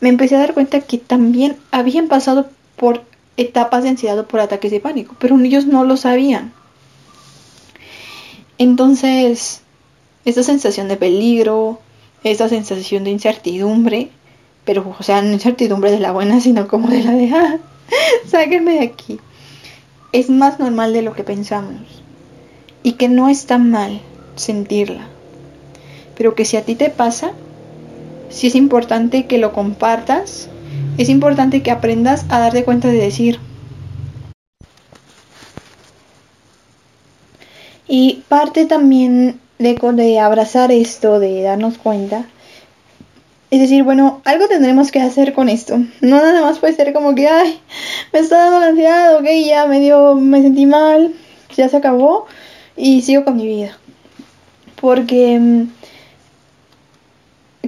me empecé a dar cuenta que también habían pasado por etapas de ansiedad o por ataques de pánico, pero ellos no lo sabían. Entonces, esta sensación de peligro, esta sensación de incertidumbre, pero, o sea, no incertidumbre de la buena, sino como de la de, ah, sáquenme de aquí. Es más normal de lo que pensamos. Y que no está mal sentirla. Pero que si a ti te pasa, si es importante que lo compartas, es importante que aprendas a darte cuenta de decir, Y parte también de, de abrazar esto, de darnos cuenta, es decir, bueno, algo tendremos que hacer con esto. No nada más puede ser como que, ay, me está dando la ansiedad, ok, ya me dio, me sentí mal, ya se acabó y sigo con mi vida. Porque mm,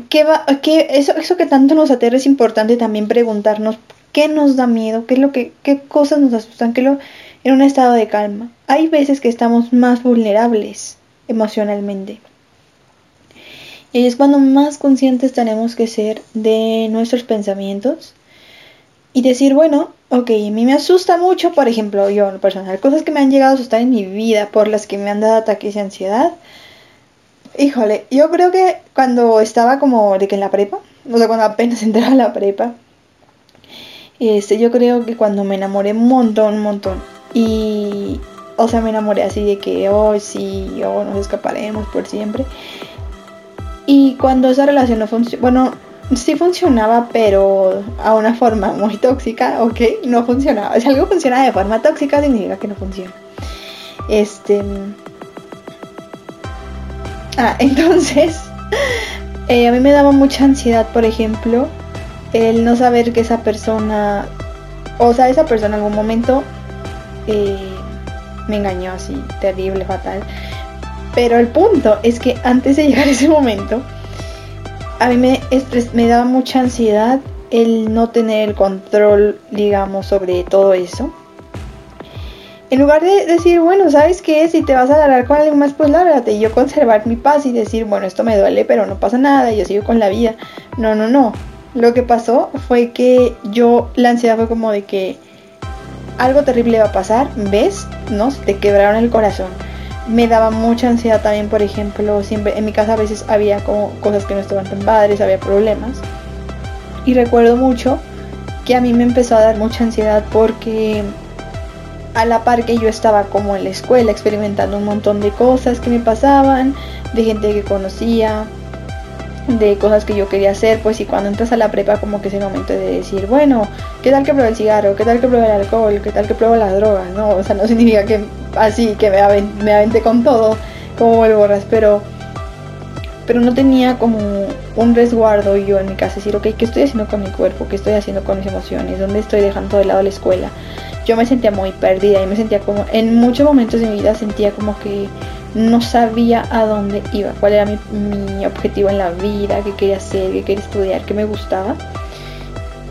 ¿qué va, qué, eso, eso que tanto nos aterra es importante también preguntarnos qué nos da miedo, qué es lo que, qué cosas nos asustan, qué lo, en un estado de calma. Hay veces que estamos más vulnerables emocionalmente. Y es cuando más conscientes tenemos que ser de nuestros pensamientos y decir, bueno, ok, a mí me asusta mucho, por ejemplo, yo en lo personal, cosas que me han llegado a asustar en mi vida, por las que me han dado ataques de ansiedad. Híjole, yo creo que cuando estaba como de que en la prepa, o sea, cuando apenas entraba a la prepa, este, yo creo que cuando me enamoré un montón, un montón, y, o sea, me enamoré así de que, oh, sí, oh, nos escaparemos por siempre. Y cuando esa relación no funcionó, bueno, sí funcionaba, pero a una forma muy tóxica, ok, no funcionaba. Si algo funciona de forma tóxica, significa que no funciona. Este. Ah, entonces, eh, a mí me daba mucha ansiedad, por ejemplo, el no saber que esa persona, o sea, esa persona en algún momento eh, me engañó así, terrible, fatal. Pero el punto es que antes de llegar a ese momento, a mí me, me daba mucha ansiedad el no tener el control, digamos, sobre todo eso. En lugar de decir, bueno, ¿sabes qué? Si te vas a agarrar con alguien más, pues lárgate. Y yo conservar mi paz y decir, bueno, esto me duele, pero no pasa nada, yo sigo con la vida. No, no, no. Lo que pasó fue que yo, la ansiedad fue como de que algo terrible va a pasar, ves, ¿no? te quebraron el corazón. Me daba mucha ansiedad también, por ejemplo, siempre en mi casa a veces había como cosas que no estaban tan padres, había problemas. Y recuerdo mucho que a mí me empezó a dar mucha ansiedad porque a la par que yo estaba como en la escuela experimentando un montón de cosas que me pasaban, de gente que conocía, de cosas que yo quería hacer, pues y cuando entras a la prepa como que es el momento de decir, bueno, ¿qué tal que pruebe el cigarro? ¿Qué tal que pruebe el alcohol? ¿Qué tal que pruebe las drogas? No, o sea, no significa que así, que me, avente, con todo como el borras, pero pero no tenía como un resguardo yo en mi casa, decir, ok, ¿qué estoy haciendo con mi cuerpo? ¿Qué estoy haciendo con mis emociones? ¿Dónde estoy dejando de lado la escuela? Yo me sentía muy perdida y me sentía como, en muchos momentos de mi vida sentía como que no sabía a dónde iba, cuál era mi, objetivo en la vida, qué quería hacer, qué quería estudiar, qué me gustaba.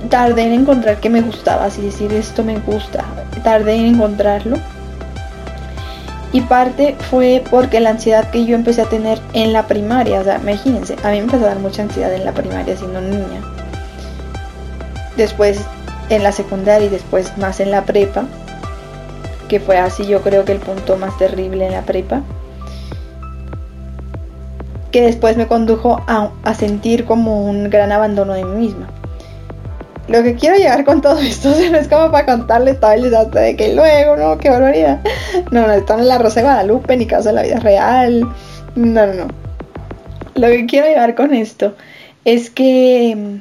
Tardé en encontrar qué me gustaba, así decir esto me gusta. Tardé en encontrarlo. Y parte fue porque la ansiedad que yo empecé a tener en la primaria, o sea, imagínense, a mí me empezó a dar mucha ansiedad en la primaria siendo niña. Después en la secundaria y después más en la prepa, que fue así yo creo que el punto más terrible en la prepa que después me condujo a, sentir como un gran abandono de mí misma. Lo que quiero llegar con todo esto no es como para contarles todo el desastre de que luego, no, qué barbaridad. No, no, esto no es la Rosa de Guadalupe, ni caso en la vida real. No, no, no. Lo que quiero llegar con esto es que mm,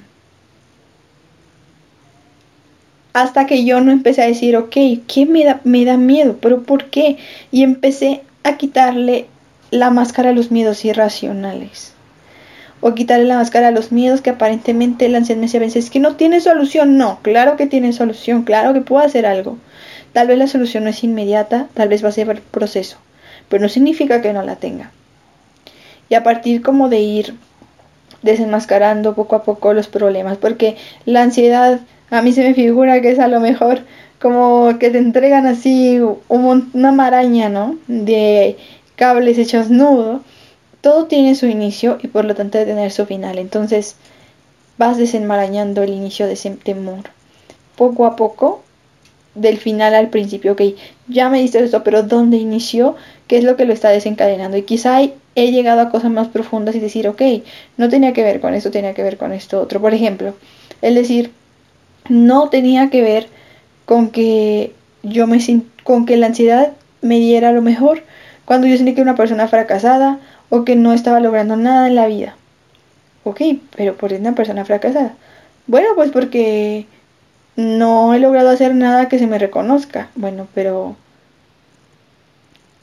hasta que yo no empecé a decir, ok, ¿qué me da, me da miedo? ¿Pero por qué? Y empecé a quitarle la máscara a los miedos irracionales. O quitarle la máscara a los miedos que aparentemente la ansiedad me decía es que no tiene solución. No, claro que tiene solución, claro que puedo hacer algo. Tal vez la solución no es inmediata, tal vez va a ser proceso, pero no significa que no la tenga. Y a partir como de ir desenmascarando poco a poco los problemas, porque la ansiedad a mí se me figura que es a lo mejor como que te entregan así una maraña, ¿no? De cables hechos nudo, todo tiene su inicio y por lo tanto debe tener su final. Entonces vas desenmarañando el inicio de ese temor. Poco a poco, del final al principio, ok, ya me diste esto, pero ¿dónde inició? ¿Qué es lo que lo está desencadenando? Y quizá he llegado a cosas más profundas y decir, ok, no tenía que ver con esto, tenía que ver con esto otro. Por ejemplo, el decir, no tenía que ver con que yo me con que la ansiedad me diera lo mejor cuando yo sentí que una persona fracasada o que no estaba logrando nada en la vida. Ok, pero ¿por qué una persona fracasada? Bueno, pues porque no he logrado hacer nada que se me reconozca. Bueno, pero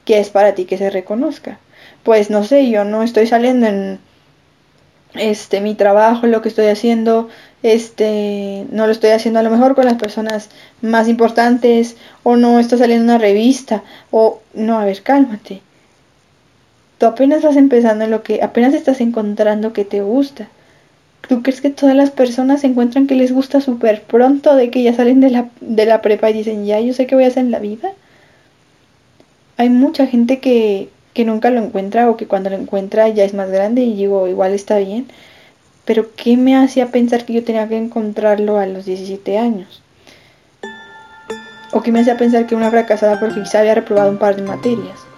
¿qué es para ti que se reconozca? Pues no sé, yo no estoy saliendo en este mi trabajo, lo que estoy haciendo, este no lo estoy haciendo a lo mejor con las personas más importantes o no está saliendo una revista o no, a ver, cálmate. Tú apenas vas empezando en lo que apenas estás encontrando que te gusta. ¿Tú crees que todas las personas encuentran que les gusta súper pronto de que ya salen de la, de la prepa y dicen, ya, yo sé qué voy a hacer en la vida? Hay mucha gente que, que nunca lo encuentra o que cuando lo encuentra ya es más grande y digo, igual está bien pero ¿qué me hacía pensar que yo tenía que encontrarlo a los 17 años? ¿O qué me hacía pensar que una fracasada porque quizá había reprobado un par de materias?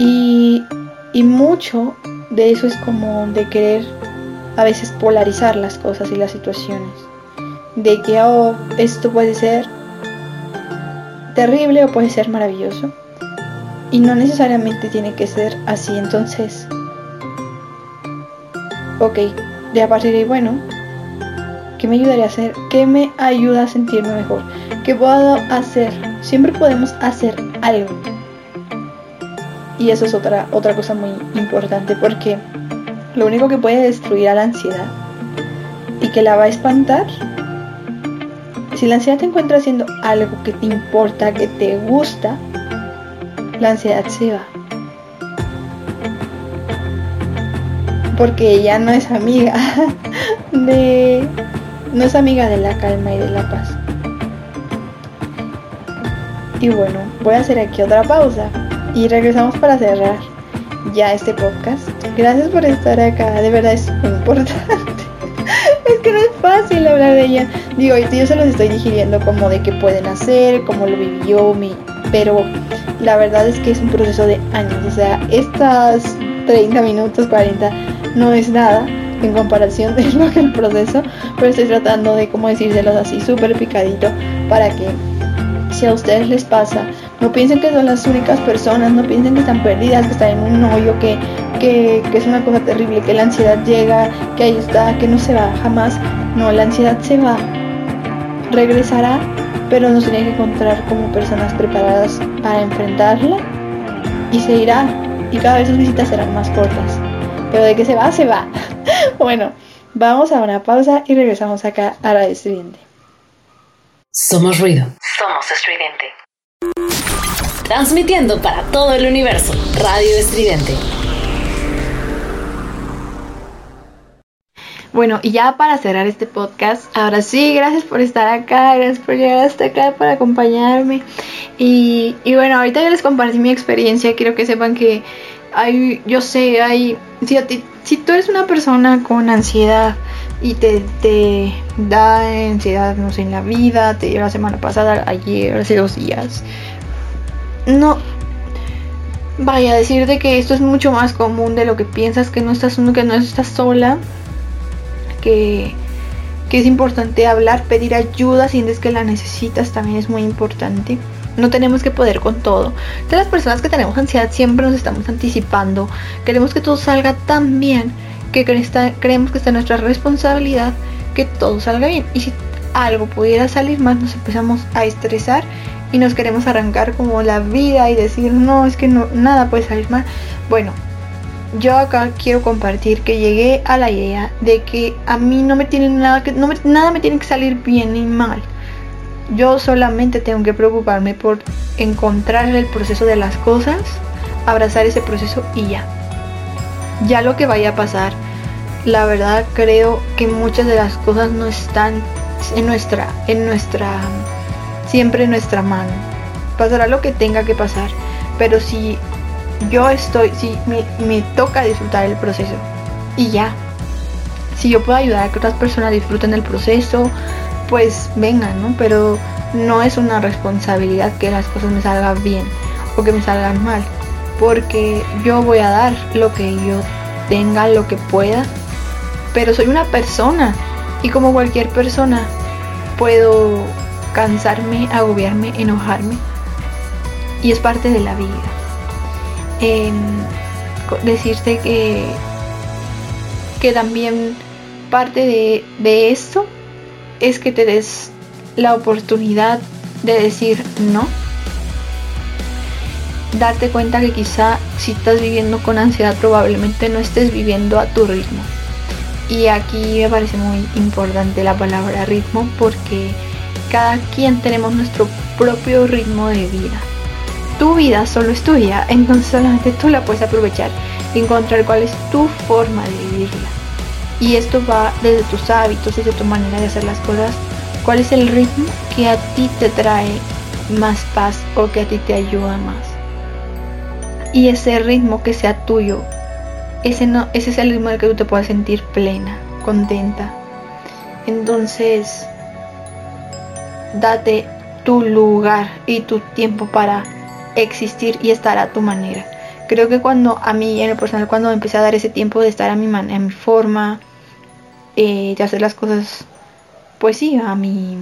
Y, y mucho de eso es como de querer a veces polarizar las cosas y las situaciones. De que, oh, esto puede ser terrible o puede ser maravilloso. Y no necesariamente tiene que ser así. Entonces, ok, de a partir de bueno, ¿qué me ayudaría a hacer? ¿Qué me ayuda a sentirme mejor? ¿Qué puedo hacer? Siempre podemos hacer algo. Y eso es otra, otra cosa muy importante porque lo único que puede destruir a la ansiedad y que la va a espantar, si la ansiedad te encuentra haciendo algo que te importa, que te gusta, la ansiedad se va. porque ella no es amiga de no es amiga de la calma y de la paz. Y bueno, voy a hacer aquí otra pausa y regresamos para cerrar ya este podcast. Gracias por estar acá, de verdad es importante. es que no es fácil hablar de ella. Digo, yo se los estoy digiriendo como de qué pueden hacer, cómo lo vivió, mi, pero la verdad es que es un proceso de años. O sea, estas 30 minutos, 40, no es nada en comparación de lo que el proceso, pero estoy tratando de, como decírselos así, súper picadito para que si a ustedes les pasa, no piensen que son las únicas personas, no piensen que están perdidas, que están en un hoyo, que, que, que es una cosa terrible, que la ansiedad llega, que ahí está, que no se va jamás. No, la ansiedad se va, regresará, pero nos tiene que encontrar como personas preparadas para enfrentarla y se irá. Y cada vez sus visitas serán más cortas. Pero de que se va, se va. bueno, vamos a una pausa y regresamos acá a Radio Estridente. Somos ruido. Somos estridente. Transmitiendo para todo el universo. Radio Estridente. Bueno, y ya para cerrar este podcast, ahora sí, gracias por estar acá, gracias por llegar hasta acá para acompañarme. Y, y bueno, ahorita ya les compartí mi experiencia, quiero que sepan que hay, yo sé, hay, si, a ti, si tú eres una persona con ansiedad y te, te da ansiedad, no sé, en la vida, te dio la semana pasada, ayer, hace dos días, no, vaya a decirte que esto es mucho más común de lo que piensas, que no estás, que no estás sola, que, que es importante hablar, pedir ayuda, sientes que la necesitas, también es muy importante. No tenemos que poder con todo. De las personas que tenemos ansiedad siempre nos estamos anticipando. Queremos que todo salga tan bien que creemos que está nuestra responsabilidad que todo salga bien. Y si algo pudiera salir mal, nos empezamos a estresar y nos queremos arrancar como la vida y decir, no, es que no, nada puede salir mal. Bueno, yo acá quiero compartir que llegué a la idea de que a mí no me tiene nada que, no nada me tiene que salir bien ni mal. Yo solamente tengo que preocuparme por encontrar el proceso de las cosas, abrazar ese proceso y ya. Ya lo que vaya a pasar, la verdad creo que muchas de las cosas no están en nuestra, en nuestra, siempre nuestra mano. Pasará lo que tenga que pasar, pero si yo estoy, si me, me toca disfrutar el proceso y ya. Si yo puedo ayudar a que otras personas disfruten el proceso, pues vengan, ¿no? Pero no es una responsabilidad que las cosas me salgan bien o que me salgan mal, porque yo voy a dar lo que yo tenga, lo que pueda, pero soy una persona y como cualquier persona puedo cansarme, agobiarme, enojarme y es parte de la vida. decirte que, que también parte de, de esto es que te des la oportunidad de decir no. Darte cuenta que quizá si estás viviendo con ansiedad probablemente no estés viviendo a tu ritmo. Y aquí me parece muy importante la palabra ritmo porque cada quien tenemos nuestro propio ritmo de vida. Tu vida solo es tuya, entonces solamente tú la puedes aprovechar y encontrar cuál es tu forma de vivirla. Y esto va desde tus hábitos, desde tu manera de hacer las cosas. ¿Cuál es el ritmo que a ti te trae más paz o que a ti te ayuda más? Y ese ritmo que sea tuyo, ese, no, ese es el ritmo en el que tú te puedas sentir plena, contenta. Entonces, date tu lugar y tu tiempo para existir y estar a tu manera. Creo que cuando a mí en lo personal, cuando empecé a dar ese tiempo de estar a mi, man a mi forma, eh, de hacer las cosas, pues sí, a mi,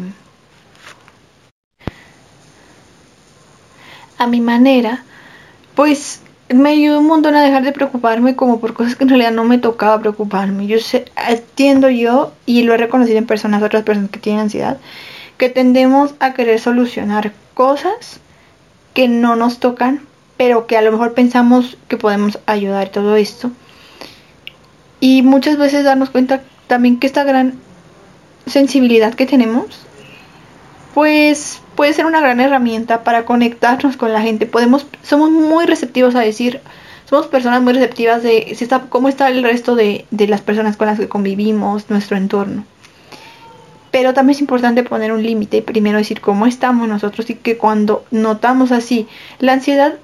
a mi manera, pues me ayudó un montón a dejar de preocuparme como por cosas que en realidad no me tocaba preocuparme. Yo sé, entiendo yo, y lo he reconocido en personas, otras personas que tienen ansiedad, que tendemos a querer solucionar cosas que no nos tocan, pero que a lo mejor pensamos que podemos ayudar todo esto. Y muchas veces darnos cuenta también que esta gran sensibilidad que tenemos, pues puede ser una gran herramienta para conectarnos con la gente. Podemos, somos muy receptivos a decir, somos personas muy receptivas de si está, cómo está el resto de, de las personas con las que convivimos, nuestro entorno. Pero también es importante poner un límite, primero decir cómo estamos nosotros y que cuando notamos así la ansiedad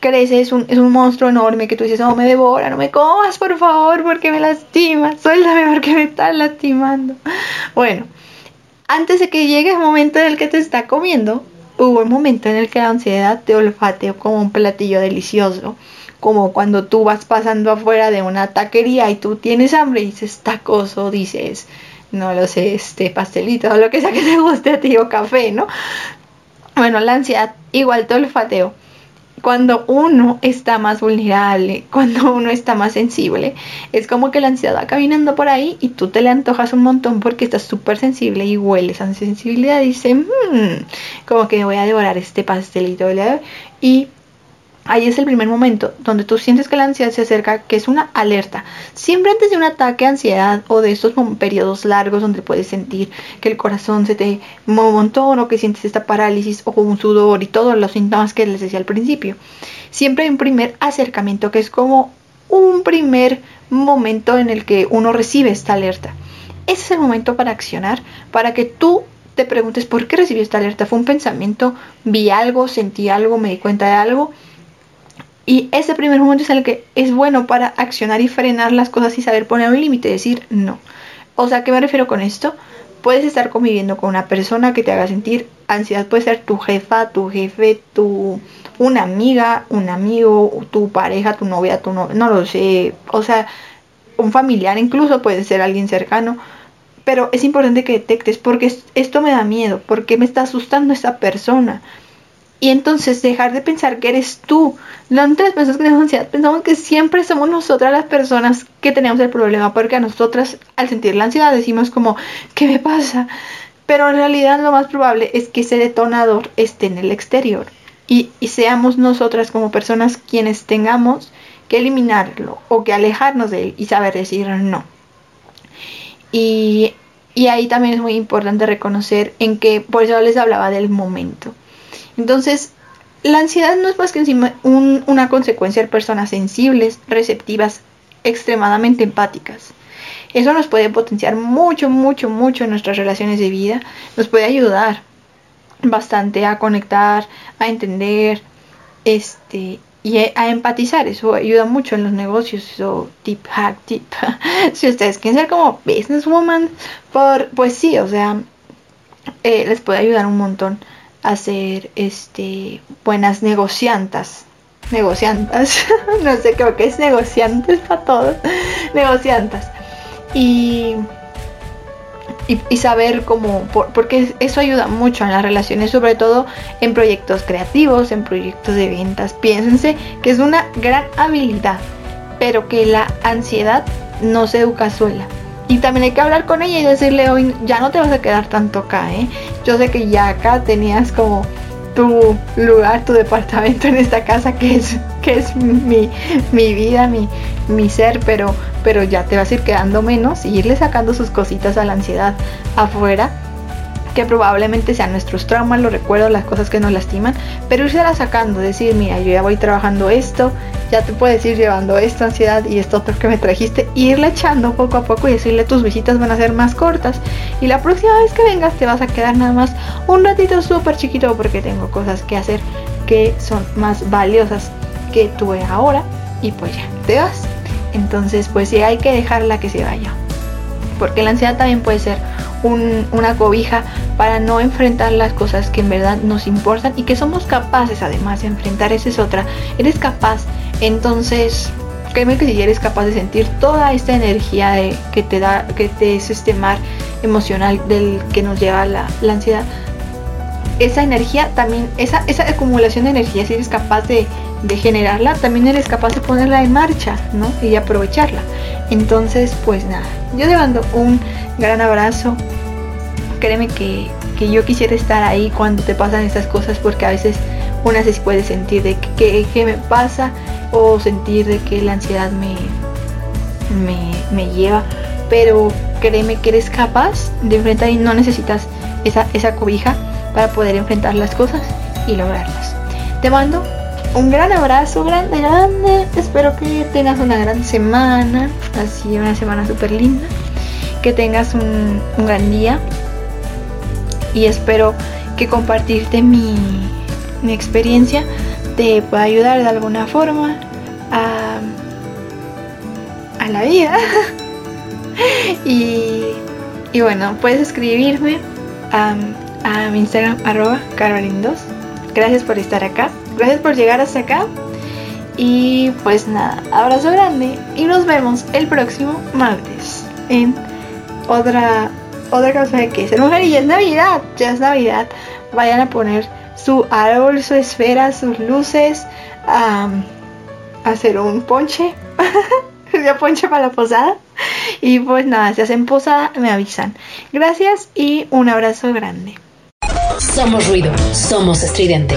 crece, es un, es un monstruo enorme que tú dices, no me devora, no me comas, por favor, porque me lastimas, suéltame porque me estás lastimando. Bueno, antes de que llegue el momento en el que te está comiendo, hubo un momento en el que la ansiedad te olfateó como un platillo delicioso. Como cuando tú vas pasando afuera de una taquería y tú tienes hambre y dices tacoso, dices, no lo sé, este pastelito o lo que sea que te guste a ti o café, ¿no? Bueno, la ansiedad igual te olfateo cuando uno está más vulnerable, cuando uno está más sensible, es como que la ansiedad va caminando por ahí y tú te le antojas un montón porque estás súper sensible y hueles esa sensibilidad y dices, mmm, como que voy a devorar este pastelito y Ahí es el primer momento donde tú sientes que la ansiedad se acerca, que es una alerta. Siempre antes de un ataque de ansiedad o de estos periodos largos donde puedes sentir que el corazón se te mueve un montón o que sientes esta parálisis o un sudor y todos los síntomas que les decía al principio. Siempre hay un primer acercamiento que es como un primer momento en el que uno recibe esta alerta. Ese es el momento para accionar, para que tú te preguntes por qué recibí esta alerta. ¿Fue un pensamiento? ¿Vi algo? ¿Sentí algo? ¿Me di cuenta de algo? Y ese primer momento es el que es bueno para accionar y frenar las cosas y saber poner un límite, decir no. O sea, ¿qué me refiero con esto? Puedes estar conviviendo con una persona que te haga sentir ansiedad, puede ser tu jefa, tu jefe, tu una amiga, un amigo, tu pareja, tu novia, tu no, no lo sé, o sea, un familiar incluso puede ser alguien cercano, pero es importante que detectes porque esto me da miedo, porque me está asustando esa persona y entonces dejar de pensar que eres tú. Las personas que tenemos ansiedad pensamos que siempre somos nosotras las personas que tenemos el problema, porque a nosotras al sentir la ansiedad decimos como, ¿qué me pasa? Pero en realidad lo más probable es que ese detonador esté en el exterior y, seamos nosotras como personas quienes tengamos que eliminarlo o que alejarnos de él y saber decir no. Y, y ahí también es muy importante reconocer en que, por eso les hablaba del momento entonces, la ansiedad no es más que encima una consecuencia de personas sensibles, receptivas, extremadamente empáticas. Eso nos puede potenciar mucho, mucho, mucho en nuestras relaciones de vida. Nos puede ayudar bastante a conectar, a entender, este, y a empatizar. Eso ayuda mucho en los negocios. Eso, tip, hack, tip. si ustedes quieren ser como businesswoman, por, pues sí, o sea, eh, les puede ayudar un montón hacer este buenas negociantas. Negociantas. No sé creo que es negociantes para todos. Negociantas. Y, y, saber cómo porque eso ayuda mucho en las relaciones sobre todo en proyectos creativos en proyectos de ventas. Piénsense que es una gran habilidad pero que la ansiedad no se educa sola. Y también hay que hablar con ella y decirle, hoy ya no te vas a quedar tanto acá, ¿eh? Yo sé que ya acá tenías como tu lugar, tu departamento en esta casa que es, que es mi, mi vida, mi, mi ser, pero, pero ya te vas a ir quedando menos y irle sacando sus cositas a la ansiedad afuera que probablemente sean nuestros traumas, los recuerdos, las cosas que nos lastiman, pero irse sacando, decir, mira, yo ya voy trabajando esto, ya te puedes ir llevando esta ansiedad y esto otro que me trajiste, y irle echando poco a poco y decirle tus visitas van a ser más cortas y la próxima vez que vengas te vas a quedar nada más un ratito súper chiquito porque tengo cosas que hacer que son más valiosas que tú ahora y pues ya, te vas. Entonces pues sí hay que dejarla que se vaya. Porque la ansiedad también puede ser una cobija para no enfrentar las cosas que en verdad nos importan y que somos capaces además de enfrentar. Esa es otra. Eres capaz. Entonces, créeme que si eres capaz de sentir toda esta energía de, que te da, que te es este mar emocional del que nos lleva la, la ansiedad, esa energía también, esa, esa acumulación de energía, si eres capaz de, de generarla, también eres capaz de ponerla en marcha, ¿no? Y aprovecharla. Entonces, pues nada, yo te mando un gran abrazo. Créeme que, yo quisiera estar ahí cuando te pasan estas cosas porque a veces una se puede sentir de que, me pasa o sentir de que la ansiedad me, me, lleva. Pero créeme que eres capaz de enfrentar y no necesitas esa, esa cobija para poder enfrentar las cosas y lograrlas. Te mando un gran abrazo, grande, grande. Espero que tengas una gran semana, así una semana súper linda. Que tengas un, gran día. Y espero que compartirte mi, experiencia te pueda ayudar de alguna forma a, a la vida. y, y, bueno, puedes escribirme a, a mi Instagram arroba carolin2. Gracias por estar acá. Gracias por llegar hasta acá. Y pues nada, abrazo grande y nos vemos el próximo martes en otra otra cosa de que ser mujer y ya es Navidad, ya es Navidad. Vayan a poner su árbol, su esfera, sus luces, a hacer un ponche, ya ponche para la posada. Y pues nada, si hacen posada, me avisan. Gracias y un abrazo grande. Somos ruido, somos estridente.